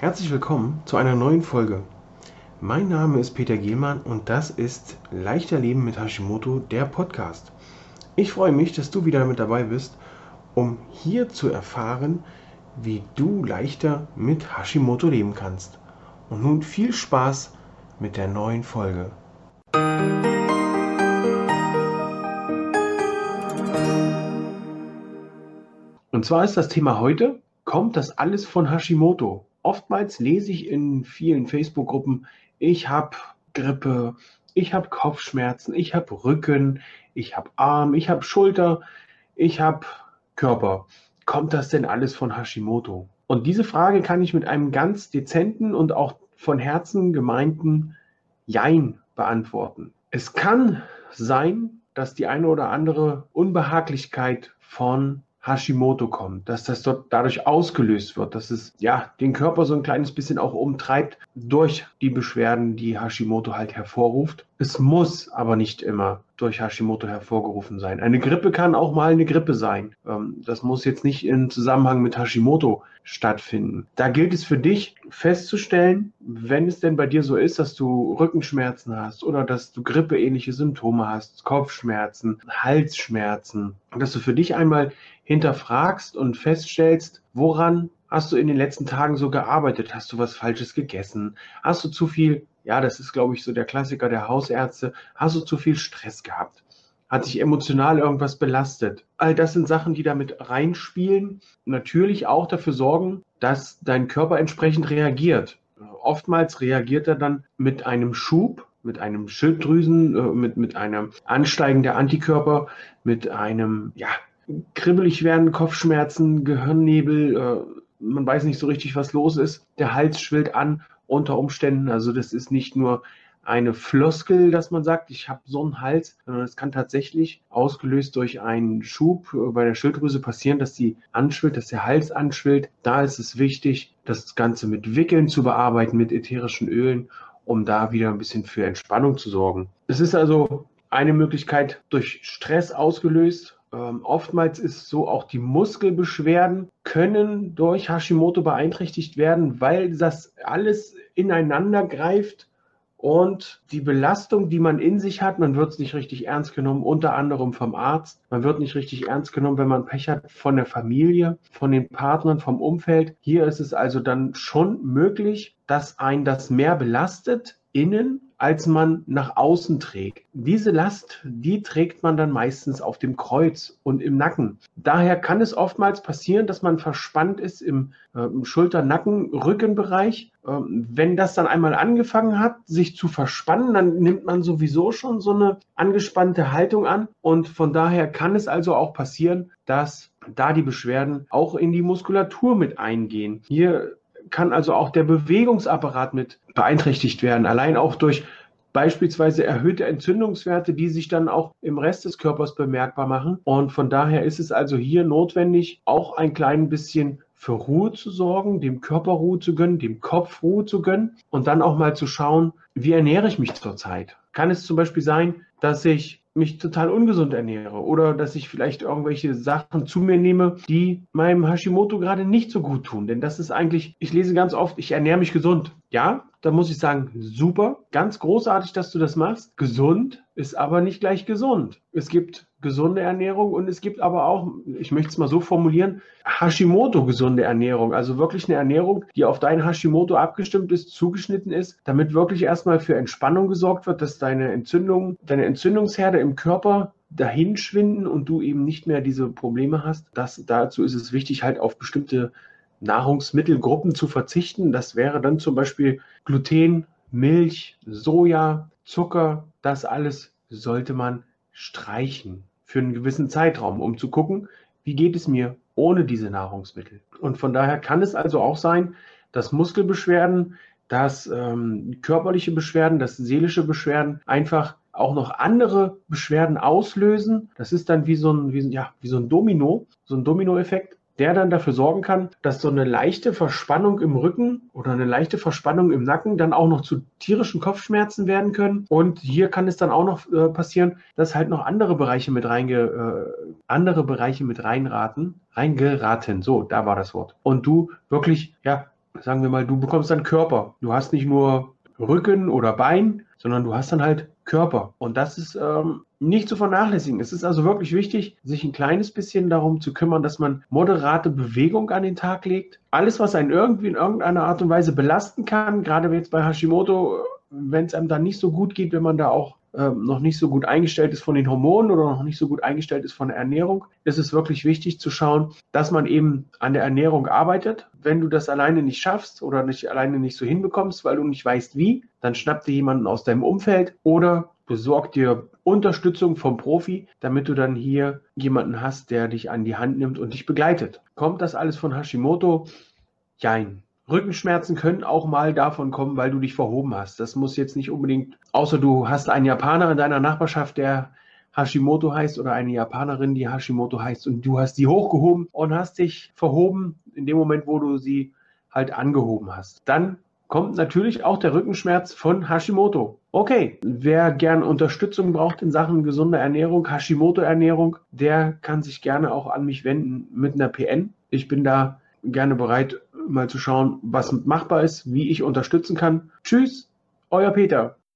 Herzlich willkommen zu einer neuen Folge. Mein Name ist Peter Gielmann und das ist Leichter Leben mit Hashimoto, der Podcast. Ich freue mich, dass du wieder mit dabei bist, um hier zu erfahren, wie du leichter mit Hashimoto leben kannst. Und nun viel Spaß mit der neuen Folge. Und zwar ist das Thema heute, kommt das alles von Hashimoto? Oftmals lese ich in vielen Facebook-Gruppen, ich habe Grippe, ich habe Kopfschmerzen, ich habe Rücken, ich habe Arm, ich habe Schulter, ich habe Körper. Kommt das denn alles von Hashimoto? Und diese Frage kann ich mit einem ganz dezenten und auch von Herzen gemeinten Jein beantworten. Es kann sein, dass die eine oder andere Unbehaglichkeit von Hashimoto kommt, dass das dort dadurch ausgelöst wird, dass es ja den Körper so ein kleines bisschen auch umtreibt durch die Beschwerden, die Hashimoto halt hervorruft. Es muss aber nicht immer durch Hashimoto hervorgerufen sein. Eine Grippe kann auch mal eine Grippe sein. Ähm, das muss jetzt nicht im Zusammenhang mit Hashimoto stattfinden. Da gilt es für dich festzustellen, wenn es denn bei dir so ist, dass du Rückenschmerzen hast oder dass du grippeähnliche Symptome hast, Kopfschmerzen, Halsschmerzen, dass du für dich einmal hinterfragst und feststellst, woran hast du in den letzten Tagen so gearbeitet? Hast du was Falsches gegessen? Hast du zu viel ja, das ist, glaube ich, so der Klassiker der Hausärzte. Hast du zu viel Stress gehabt? Hat dich emotional irgendwas belastet? All das sind Sachen, die damit reinspielen. Natürlich auch dafür sorgen, dass dein Körper entsprechend reagiert. Oftmals reagiert er dann mit einem Schub, mit einem Schilddrüsen, äh, mit, mit einem Ansteigen der Antikörper, mit einem, ja, kribbelig werden, Kopfschmerzen, Gehirnnebel, äh, man weiß nicht so richtig, was los ist, der Hals schwillt an unter Umständen. Also das ist nicht nur eine Floskel, dass man sagt, ich habe so einen Hals, sondern es kann tatsächlich ausgelöst durch einen Schub bei der Schilddrüse passieren, dass die anschwillt, dass der Hals anschwillt. Da ist es wichtig, das Ganze mit Wickeln zu bearbeiten, mit ätherischen Ölen, um da wieder ein bisschen für Entspannung zu sorgen. Es ist also eine Möglichkeit durch Stress ausgelöst ähm, oftmals ist so, auch die Muskelbeschwerden können durch Hashimoto beeinträchtigt werden, weil das alles ineinander greift und die Belastung, die man in sich hat, man wird es nicht richtig ernst genommen, unter anderem vom Arzt. Man wird nicht richtig ernst genommen, wenn man Pech hat von der Familie, von den Partnern, vom Umfeld. Hier ist es also dann schon möglich, dass ein das mehr belastet innen als man nach außen trägt. Diese Last, die trägt man dann meistens auf dem Kreuz und im Nacken. Daher kann es oftmals passieren, dass man verspannt ist im, äh, Schulter-Nacken-Rückenbereich. Ähm, wenn das dann einmal angefangen hat, sich zu verspannen, dann nimmt man sowieso schon so eine angespannte Haltung an. Und von daher kann es also auch passieren, dass da die Beschwerden auch in die Muskulatur mit eingehen. Hier kann also auch der Bewegungsapparat mit beeinträchtigt werden, allein auch durch beispielsweise erhöhte Entzündungswerte, die sich dann auch im Rest des Körpers bemerkbar machen. Und von daher ist es also hier notwendig, auch ein klein bisschen für Ruhe zu sorgen, dem Körper Ruhe zu gönnen, dem Kopf Ruhe zu gönnen und dann auch mal zu schauen, wie ernähre ich mich zurzeit? Kann es zum Beispiel sein, dass ich mich total ungesund ernähre oder dass ich vielleicht irgendwelche Sachen zu mir nehme, die meinem Hashimoto gerade nicht so gut tun. Denn das ist eigentlich, ich lese ganz oft, ich ernähre mich gesund. Ja, da muss ich sagen, super, ganz großartig, dass du das machst. Gesund ist aber nicht gleich gesund. Es gibt gesunde Ernährung und es gibt aber auch, ich möchte es mal so formulieren, Hashimoto gesunde Ernährung. Also wirklich eine Ernährung, die auf dein Hashimoto abgestimmt ist, zugeschnitten ist, damit wirklich erstmal für Entspannung gesorgt wird, dass deine Entzündung, deine Entzündungsherde im Körper dahin schwinden und du eben nicht mehr diese Probleme hast. Das, dazu ist es wichtig, halt auf bestimmte Nahrungsmittelgruppen zu verzichten. Das wäre dann zum Beispiel Gluten, Milch, Soja, Zucker. Das alles sollte man streichen für einen gewissen Zeitraum, um zu gucken, wie geht es mir ohne diese Nahrungsmittel. Und von daher kann es also auch sein, dass Muskelbeschwerden, dass ähm, körperliche Beschwerden, dass seelische Beschwerden einfach auch noch andere Beschwerden auslösen. Das ist dann wie so ein, wie, ja, wie so ein Domino, so ein Dominoeffekt der dann dafür sorgen kann, dass so eine leichte Verspannung im Rücken oder eine leichte Verspannung im Nacken dann auch noch zu tierischen Kopfschmerzen werden können. Und hier kann es dann auch noch äh, passieren, dass halt noch andere Bereiche mit reinge, äh, andere Bereiche mit reinraten, reingeraten. So, da war das Wort. Und du wirklich, ja, sagen wir mal, du bekommst dann Körper. Du hast nicht nur Rücken oder Bein, sondern du hast dann halt Körper. Und das ist ähm, nicht zu vernachlässigen. Es ist also wirklich wichtig, sich ein kleines bisschen darum zu kümmern, dass man moderate Bewegung an den Tag legt. Alles, was einen irgendwie in irgendeiner Art und Weise belasten kann, gerade jetzt bei Hashimoto, wenn es einem dann nicht so gut geht, wenn man da auch ähm, noch nicht so gut eingestellt ist von den Hormonen oder noch nicht so gut eingestellt ist von der Ernährung, ist es wirklich wichtig zu schauen, dass man eben an der Ernährung arbeitet. Wenn du das alleine nicht schaffst oder nicht alleine nicht so hinbekommst, weil du nicht weißt wie, dann schnapp dir jemanden aus deinem Umfeld oder besorg dir Unterstützung vom Profi, damit du dann hier jemanden hast, der dich an die Hand nimmt und dich begleitet. Kommt das alles von Hashimoto? Jein. Rückenschmerzen können auch mal davon kommen, weil du dich verhoben hast. Das muss jetzt nicht unbedingt, außer du hast einen Japaner in deiner Nachbarschaft, der Hashimoto heißt oder eine Japanerin, die Hashimoto heißt und du hast die hochgehoben und hast dich verhoben in dem Moment, wo du sie halt angehoben hast. Dann kommt natürlich auch der Rückenschmerz von Hashimoto. Okay, wer gern Unterstützung braucht in Sachen gesunder Ernährung, Hashimoto-Ernährung, der kann sich gerne auch an mich wenden mit einer PN. Ich bin da gerne bereit, mal zu schauen, was machbar ist, wie ich unterstützen kann. Tschüss, euer Peter.